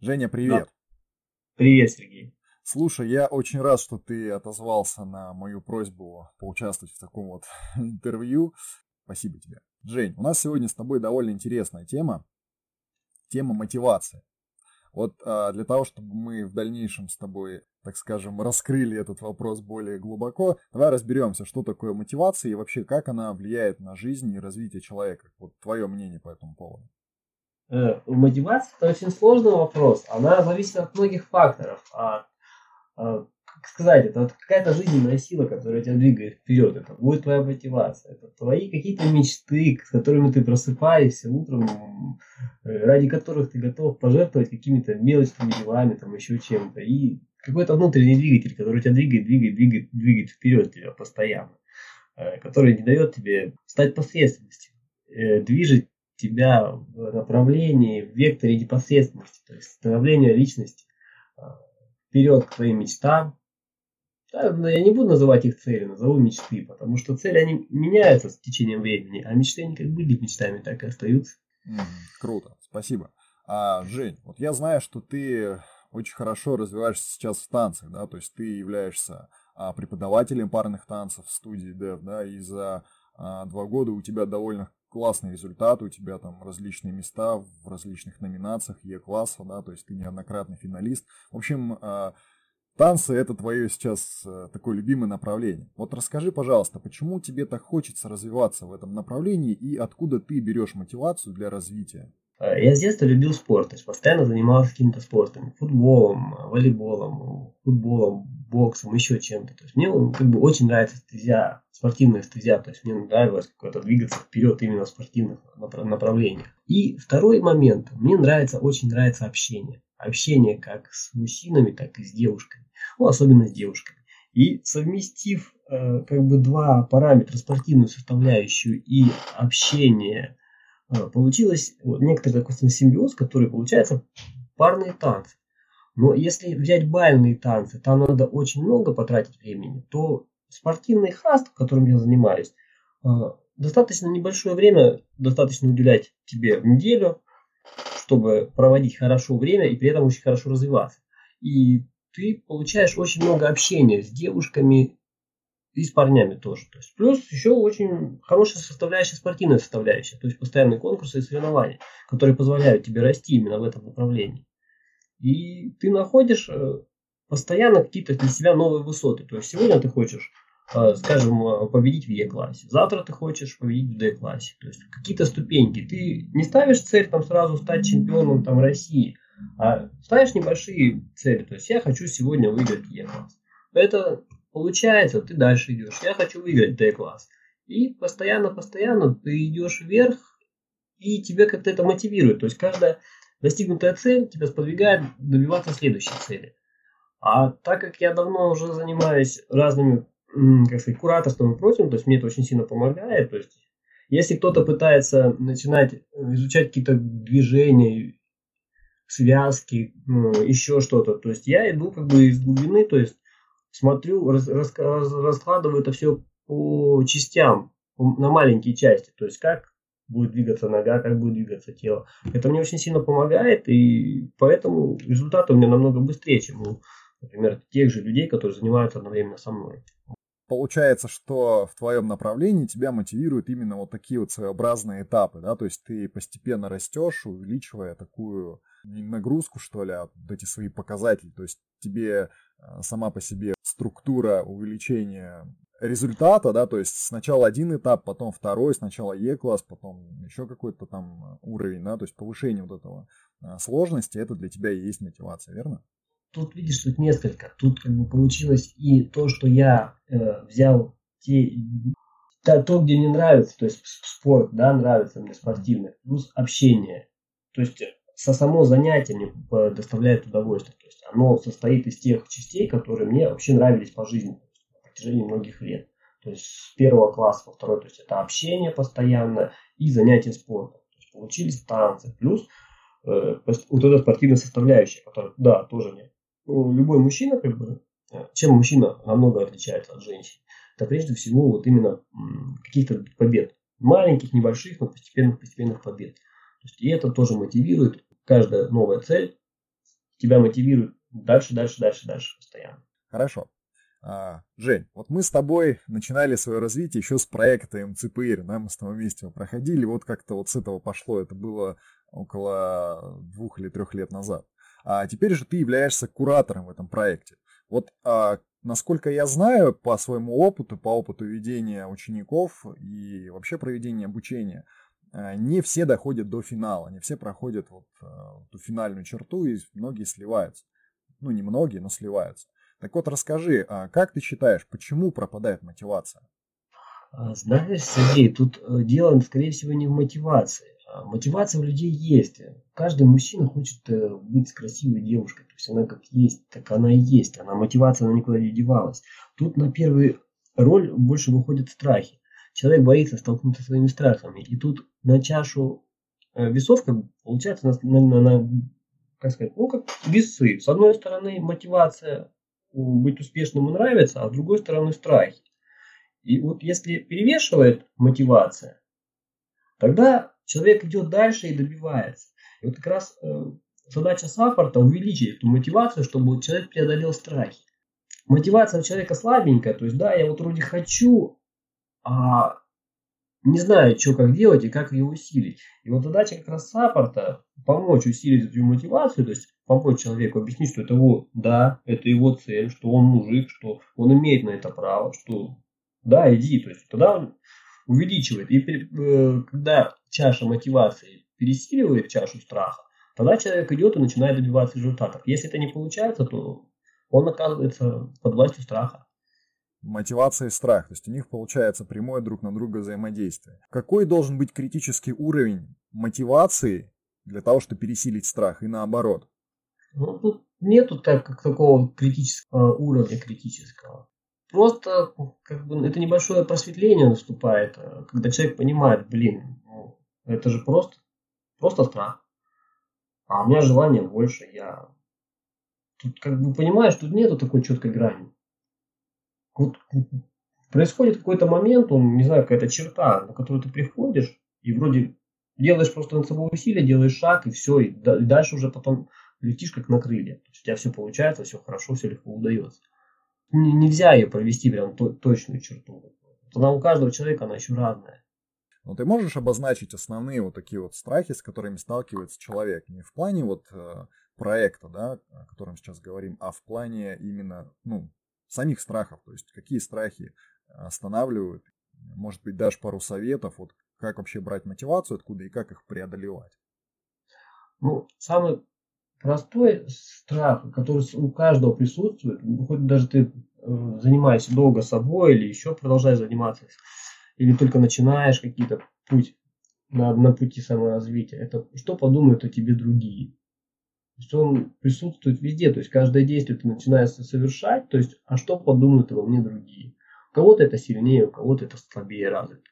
Женя, привет. Да. Привет, Сергей. Слушай, я очень рад, что ты отозвался на мою просьбу поучаствовать в таком вот интервью. Спасибо тебе. Жень, у нас сегодня с тобой довольно интересная тема. Тема мотивации. Вот а, для того, чтобы мы в дальнейшем с тобой, так скажем, раскрыли этот вопрос более глубоко, давай разберемся, что такое мотивация и вообще как она влияет на жизнь и развитие человека. Вот твое мнение по этому поводу. Э, мотивация это очень сложный вопрос. Она зависит от многих факторов. А, а как сказать, это вот какая-то жизненная сила, которая тебя двигает вперед. Это будет твоя мотивация. Это твои какие-то мечты, с которыми ты просыпаешься утром, э, ради которых ты готов пожертвовать какими-то мелочными делами, там еще чем-то. И какой-то внутренний двигатель, который тебя двигает, двигает, двигает, двигает вперед тебя постоянно. Э, который не дает тебе стать посредственностью. Движет тебя в направлении, в векторе непосредственности, то есть становления личности вперед к твоим мечтам, да, я не буду называть их цели, назову мечты, потому что цели, они меняются с течением времени, а мечты, они как были мечтами, так и остаются. Mm, круто, спасибо. А, Жень, вот я знаю, что ты очень хорошо развиваешься сейчас в танцах, да, то есть ты являешься а, преподавателем парных танцев в студии Dev, да, и за а, два года у тебя довольно классный результат, у тебя там различные места в различных номинациях Е-класса, да, то есть ты неоднократный финалист. В общем, а, Танцы – это твое сейчас э, такое любимое направление. Вот расскажи, пожалуйста, почему тебе так хочется развиваться в этом направлении и откуда ты берешь мотивацию для развития? Э, я с детства любил спорт, то есть постоянно занимался какими-то спортами, футболом, волейболом, футболом, боксом, еще чем-то. То есть мне как бы очень нравится стезя, спортивная стезя, то есть мне нравилось какое-то двигаться вперед именно в спортивных направлениях. И второй момент, мне нравится, очень нравится общение. Общение как с мужчинами, так и с девушками ну, особенно с девушками. И совместив э, как бы два параметра, спортивную составляющую и общение, э, получилось вот, некоторый такой симбиоз, который получается парные танцы. Но если взять бальные танцы, там надо очень много потратить времени, то спортивный хаст, которым я занимаюсь, э, достаточно небольшое время, достаточно уделять тебе в неделю, чтобы проводить хорошо время и при этом очень хорошо развиваться. И ты получаешь очень много общения с девушками и с парнями тоже. То есть, плюс еще очень хорошая составляющая, спортивная составляющая, то есть постоянные конкурсы и соревнования, которые позволяют тебе расти именно в этом направлении. И ты находишь э, постоянно какие-то для себя новые высоты. То есть сегодня ты хочешь, э, скажем, э, победить в Е-классе, завтра ты хочешь победить в Д-классе. То есть какие-то ступеньки. Ты не ставишь цель там сразу стать чемпионом там, России – а ставишь небольшие цели. То есть я хочу сегодня выиграть Е-класс. Это получается, ты дальше идешь. Я хочу выиграть Д-класс. И постоянно-постоянно ты идешь вверх, и тебя как-то это мотивирует. То есть каждая достигнутая цель тебя сподвигает добиваться следующей цели. А так как я давно уже занимаюсь разными, как сказать, кураторством и прочим, то есть мне это очень сильно помогает. То есть если кто-то пытается начинать изучать какие-то движения, связки, ну, еще что-то. То есть я иду как бы из глубины, то есть смотрю, рас, рас, раскладываю это все по частям, на маленькие части. То есть как будет двигаться нога, как будет двигаться тело. Это мне очень сильно помогает, и поэтому результаты у меня намного быстрее, чем у, например, тех же людей, которые занимаются одновременно со мной. Получается, что в твоем направлении тебя мотивируют именно вот такие вот своеобразные этапы, да, то есть ты постепенно растешь, увеличивая такую нагрузку, что ли, а вот эти свои показатели. То есть тебе сама по себе структура увеличения результата, да, то есть сначала один этап, потом второй, сначала Е-класс, потом еще какой-то там уровень, да, то есть повышение вот этого э, сложности, это для тебя и есть мотивация, верно? Тут видишь, тут несколько. Тут как бы получилось и то, что я э, взял те, то, то, где мне нравится, то есть спорт, да, нравится мне спортивный, плюс общение. То есть со само занятие мне доставляет удовольствие. То есть оно состоит из тех частей, которые мне вообще нравились по жизни на протяжении многих лет. То есть с первого класса по второй, то есть это общение постоянно и занятие спортом. То есть получились танцы. Плюс э, вот эта спортивная составляющая, которая, да, тоже мне. Ну, любой мужчина, как бы, э, чем мужчина намного отличается от женщин, это прежде всего вот именно каких-то побед. Маленьких, небольших, но постепенных, постепенных побед. То есть, и это тоже мотивирует каждая новая цель тебя мотивирует дальше, дальше, дальше, дальше постоянно. Хорошо. А, Жень, вот мы с тобой начинали свое развитие еще с проекта МЦПР, да, мы с тобой вместе его проходили, вот как-то вот с этого пошло, это было около двух или трех лет назад. А теперь же ты являешься куратором в этом проекте. Вот а, насколько я знаю, по своему опыту, по опыту ведения учеников и вообще проведения обучения, не все доходят до финала, не все проходят вот а, ту финальную черту, и многие сливаются. Ну, не многие, но сливаются. Так вот, расскажи, а как ты считаешь, почему пропадает мотивация? Знаешь, Сергей, тут э, дело, скорее всего, не в мотивации. Мотивация у людей есть. Каждый мужчина хочет э, быть с красивой девушкой. То есть она как есть, так она и есть. Она мотивация, она никуда не девалась. Тут на первую роль больше выходят страхи. Человек боится столкнуться со своими страхами. И тут на чашу э, весов, как получается, на, на, на, как сказать, ну как весы. С одной стороны мотивация быть успешным и нравится, а с другой стороны страхи. И вот если перевешивает мотивация, тогда человек идет дальше и добивается. И вот как раз э, задача саппорта увеличить эту мотивацию, чтобы человек преодолел страхи. Мотивация у человека слабенькая, то есть да, я вот вроде хочу, а не знаю, что как делать и как ее усилить. И вот задача как раз саппорта помочь усилить эту мотивацию, то есть помочь человеку объяснить, что это его, да, это его цель, что он мужик, что он имеет на это право, что да, иди. То есть тогда он увеличивает. И э, когда чаша мотивации пересиливает чашу страха, тогда человек идет и начинает добиваться результатов. Если это не получается, то он оказывается под властью страха. Мотивация и страх, то есть у них получается прямое друг на друга взаимодействие. Какой должен быть критический уровень мотивации для того, чтобы пересилить страх и наоборот? Ну, тут нету так, как такого критического уровня критического. Просто как бы, это небольшое просветление наступает, э, когда человек понимает, блин, ну, это же просто, просто страх. А у меня желание больше, я... Тут как бы понимаешь, тут нету такой четкой грани. Вот происходит какой-то момент, он, не знаю, какая-то черта, на которую ты приходишь, и вроде делаешь просто над собой усилия, делаешь шаг, и все, и, дальше уже потом летишь как на крылья. То есть у тебя все получается, все хорошо, все легко удается нельзя ее провести прям точную черту. Она у каждого человека она еще разная. Но ты можешь обозначить основные вот такие вот страхи, с которыми сталкивается человек? Не в плане вот э, проекта, да, о котором сейчас говорим, а в плане именно, ну, самих страхов. То есть какие страхи останавливают? Может быть, дашь пару советов, вот как вообще брать мотивацию откуда и как их преодолевать? Ну, самый простой страх, который у каждого присутствует, хоть даже ты э, занимаешься долго собой или еще продолжаешь заниматься, или только начинаешь какие-то путь на, на пути саморазвития, это что подумают о тебе другие. То есть он присутствует везде, то есть каждое действие ты начинаешь совершать, то есть а что подумают обо мне другие. У кого-то это сильнее, у кого-то это слабее развито.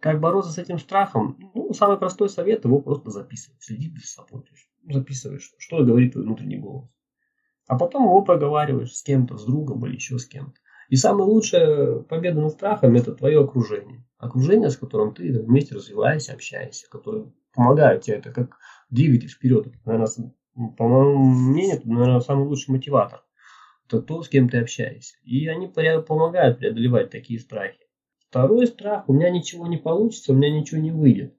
Как бороться с этим страхом? Ну, самый простой совет его просто записывать, следить за собой. То есть записываешь, что говорит твой внутренний голос. А потом его проговариваешь с кем-то, с другом или еще с кем-то. И самая лучшая победа над страхом – это твое окружение. Окружение, с которым ты вместе развиваешься, общаешься, которое помогает тебе. Это как двигатель вперед. Наверное, по моему мнению, это, наверное, самый лучший мотиватор. Это то, с кем ты общаешься. И они помогают преодолевать такие страхи. Второй страх – у меня ничего не получится, у меня ничего не выйдет.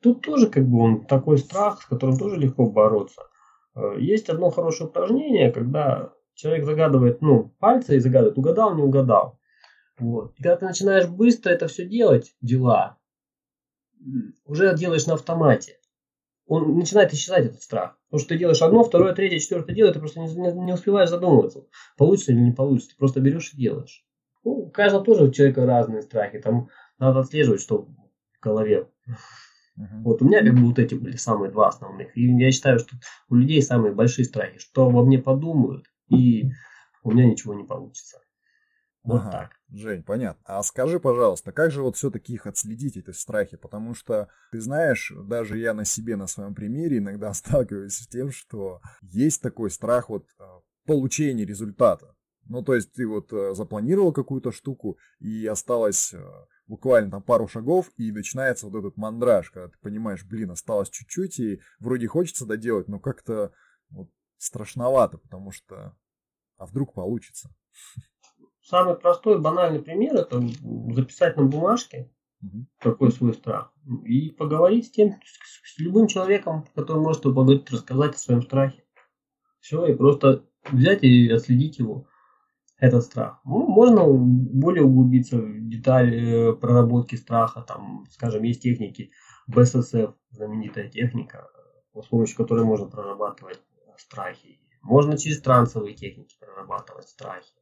Тут тоже как бы он такой страх, с которым тоже легко бороться. Э, есть одно хорошее упражнение, когда человек загадывает, ну, пальцы и загадывает, угадал, не угадал. Вот. И когда ты начинаешь быстро это все делать, дела, уже делаешь на автомате. Он начинает исчезать этот страх. Потому что ты делаешь одно, второе, третье, четвертое дело, ты просто не, не, успеваешь задумываться, получится или не получится. Ты просто берешь и делаешь. Ну, у каждого тоже у человека разные страхи. Там надо отслеживать, что в голове Uh-huh. Вот у меня как бы вот эти были самые два основных. И я считаю, что у людей самые большие страхи, что во мне подумают, и у меня ничего не получится. Вот ага. так. Жень, понятно. А скажи, пожалуйста, как же вот все-таки их отследить, эти страхи? Потому что, ты знаешь, даже я на себе, на своем примере иногда сталкиваюсь с тем, что есть такой страх вот а, получения результата. Ну, то есть ты вот э, запланировал какую-то штуку, и осталось э, буквально там пару шагов, и начинается вот этот мандраж, когда ты понимаешь, блин, осталось чуть-чуть, и вроде хочется доделать, но как-то вот страшновато, потому что а вдруг получится? Самый простой, банальный пример – это записать на бумажке, угу. какой свой страх, и поговорить с тем, с любым человеком, который может поговорить, рассказать о своем страхе. Все, и просто взять и отследить его, этот страх. Ну, можно более углубиться в детали э, проработки страха, там, скажем, есть техники БССФ, знаменитая техника, с помощью которой можно прорабатывать страхи. Можно через трансовые техники прорабатывать страхи.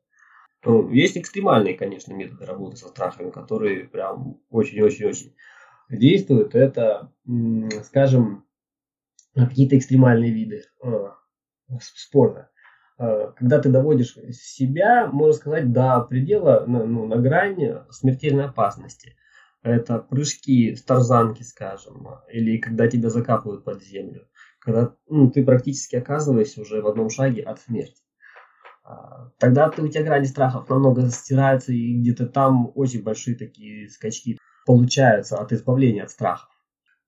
Ну, есть экстремальные, конечно, методы работы со страхами, которые прям очень-очень-очень действуют. Это, скажем, какие-то экстремальные виды э, спорта. Э, когда ты доводишь себя, можно сказать, до предела, ну, на грани смертельной опасности. Это прыжки с тарзанки, скажем, или когда тебя закапывают под землю когда ну, ты практически оказываешься уже в одном шаге от смерти. А, тогда ты, у тебя грани страхов намного стираются, и где-то там очень большие такие скачки получаются от избавления от страхов.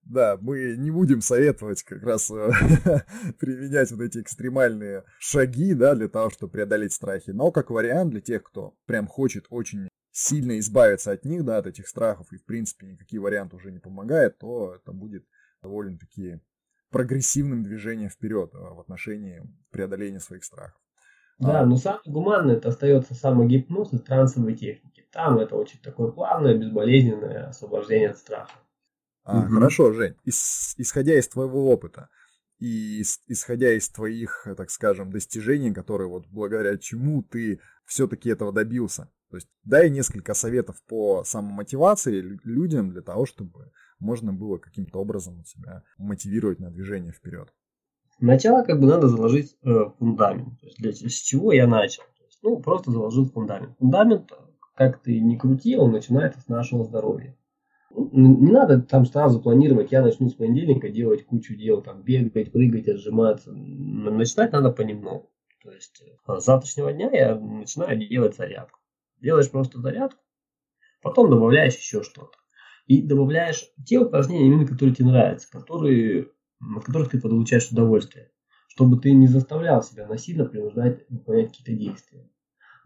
Да, мы не будем советовать как раз э, применять вот эти экстремальные шаги, да, для того, чтобы преодолеть страхи. Но как вариант для тех, кто прям хочет очень сильно избавиться от них, да, от этих страхов, и в принципе никакие варианты уже не помогают, то это будет довольно-таки прогрессивным движением вперед а, в отношении преодоления своих страхов. Да, а. но самое гуманное это остается самогипноз и трансовые техники. Там это очень такое плавное, безболезненное освобождение от страха. А, угу. Хорошо, Жень, Ис, исходя из твоего опыта и ис, исходя из твоих, так скажем, достижений, которые вот благодаря чему ты все-таки этого добился, то есть дай несколько советов по самомотивации людям для того, чтобы можно было каким-то образом себя мотивировать на движение вперед. Сначала как бы надо заложить э, фундамент. То есть для, с чего я начал? То есть, ну, просто заложил фундамент. Фундамент, как ты не крути, он начинается с нашего здоровья. Ну, не надо там сразу планировать, я начну с понедельника делать кучу дел, там бегать, прыгать, отжиматься. Начинать надо понемногу. То есть э, с завтрашнего дня я начинаю делать зарядку. Делаешь просто зарядку, потом добавляешь еще что-то и добавляешь те упражнения, именно которые тебе нравятся, которые, от которых ты получаешь удовольствие, чтобы ты не заставлял себя насильно принуждать выполнять какие-то действия.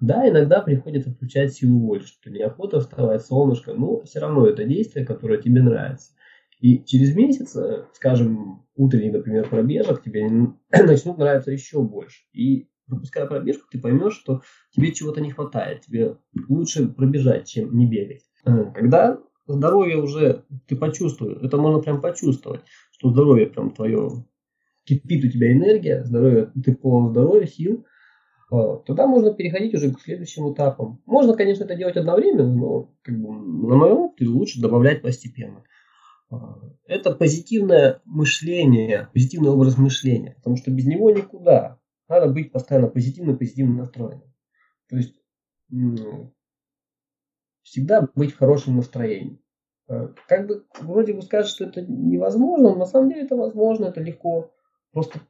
Да, иногда приходится включать силу воли, что неохота вставать солнышко, но все равно это действие, которое тебе нравится. И через месяц, э, скажем, утренний, например, пробежек тебе начнут нравиться еще больше. И пропуская пробежку, ты поймешь, что тебе чего-то не хватает. Тебе лучше пробежать, чем не бегать. Э, когда здоровье уже ты почувствуешь, это можно прям почувствовать, что здоровье прям твое, кипит у тебя энергия, здоровье, ты полон здоровья, сил, а, тогда можно переходить уже к следующим этапам. Можно, конечно, это делать одновременно, но как бы, на моем опыте лучше добавлять постепенно. А, это позитивное мышление, позитивный образ мышления, потому что без него никуда. Надо быть постоянно позитивно, позитивно настроенным. То есть всегда быть в хорошем настроении. Э, как бы вроде бы скажешь, что это невозможно, но на самом деле это возможно, это легко. Просто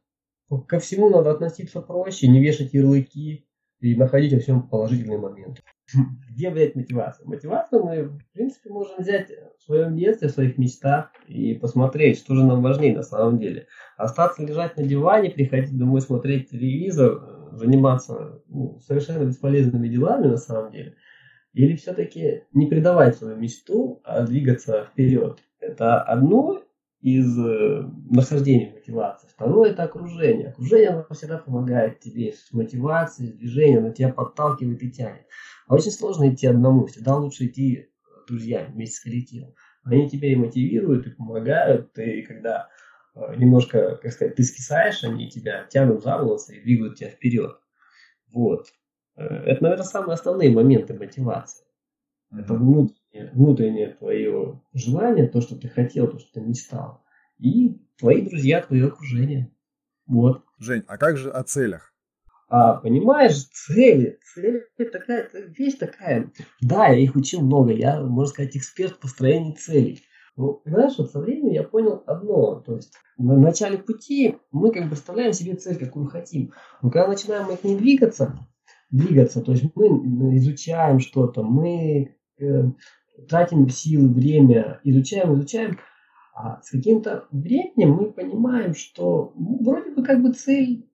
ко всему надо относиться проще, не вешать ярлыки и находить во всем положительные моменты. Где взять мотивацию? Мотивацию мы, в принципе, можем взять в своем детстве, в своих мечтах и посмотреть, что же нам важнее на самом деле. Остаться лежать на диване, приходить домой смотреть телевизор, заниматься ну, совершенно бесполезными делами на самом деле – или все-таки не предавать свою мечту, а двигаться вперед? Это одно из э, нахождения мотивации. Второе – это окружение. Окружение оно всегда помогает тебе с мотивацией, с движением, оно тебя подталкивает и тянет. А очень сложно идти одному. Всегда лучше идти с друзьями, вместе с коллективом. Они тебя и мотивируют, и помогают. И когда э, немножко, как сказать, ты скисаешь, они тебя тянут за волосы и двигают тебя вперед. Вот. Э, это, наверное, самые основные моменты мотивации. Это внутреннее, внутреннее твое желание, то, что ты хотел, то, что ты мечтал. И твои друзья, твое окружение. Вот. Жень, а как же о целях? А, понимаешь, цели, цели такая вещь такая. Да, я их учил много, я, можно сказать, эксперт в построении целей. Ну, знаешь, вот со временем я понял одно, то есть на начале пути мы как бы представляем себе цель, какую хотим. Но когда начинаем от ней двигаться, двигаться. То есть мы изучаем что-то, мы э, тратим силы, время, изучаем, изучаем, а с каким-то временем мы понимаем, что ну, вроде бы как бы цель,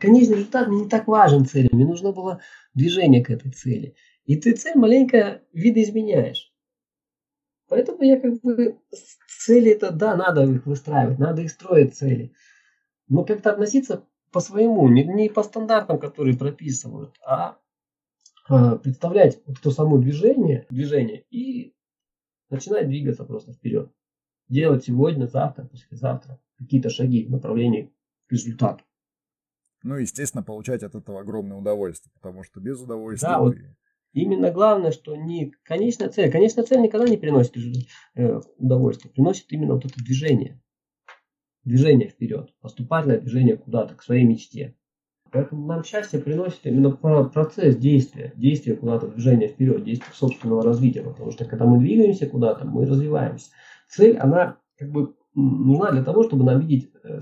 конечный результат не так важен цели, мне нужно было движение к этой цели. И ты цель маленько видоизменяешь. Поэтому я как бы цели это, да, надо их выстраивать, надо их строить цели. Но как-то относиться по своему, не, не по стандартам, которые прописывают, а, а представлять вот то само движение, движение и начинать двигаться просто вперед. Делать сегодня, завтра, послезавтра какие-то шаги в направлении к результату. Ну, естественно, получать от этого огромное удовольствие, потому что без удовольствия да, вот Именно главное, что не конечная цель. Конечная цель никогда не приносит э, удовольствия. Приносит именно вот это движение. Движение вперед. Поступательное движение куда-то, к своей мечте. Поэтому нам счастье приносит именно процесс действия. Действие куда-то, движение вперед, действие собственного развития. Потому что когда мы двигаемся куда-то, мы развиваемся. Цель, она как бы нужна для того, чтобы нам видеть э,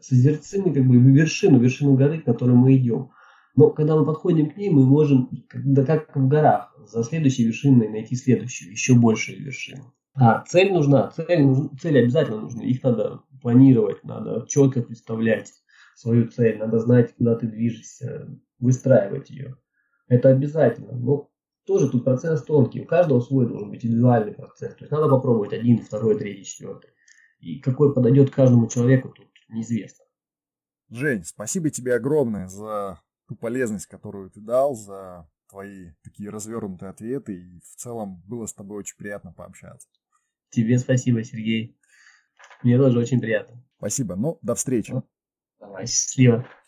созерцимый как бы вершину, вершину горы, к которой мы идем. Но когда мы подходим к ней, мы можем, да как в горах, за следующей вершиной найти следующую, еще большую вершину. А цель нужна, цель, цели обязательно нужны. Их надо планировать, надо четко представлять свою цель, надо знать, куда ты движешься, выстраивать ее. Это обязательно. Но тоже тут процесс тонкий. У каждого свой должен быть индивидуальный процесс. То есть надо попробовать один, второй, третий, четвертый. И какой подойдет каждому человеку, тут неизвестно. Жень, спасибо тебе огромное за ту полезность, которую ты дал, за твои такие развернутые ответы. И в целом было с тобой очень приятно пообщаться. Тебе спасибо, Сергей. Мне тоже очень приятно. Спасибо. Ну, до встречи. Давай, счастливо.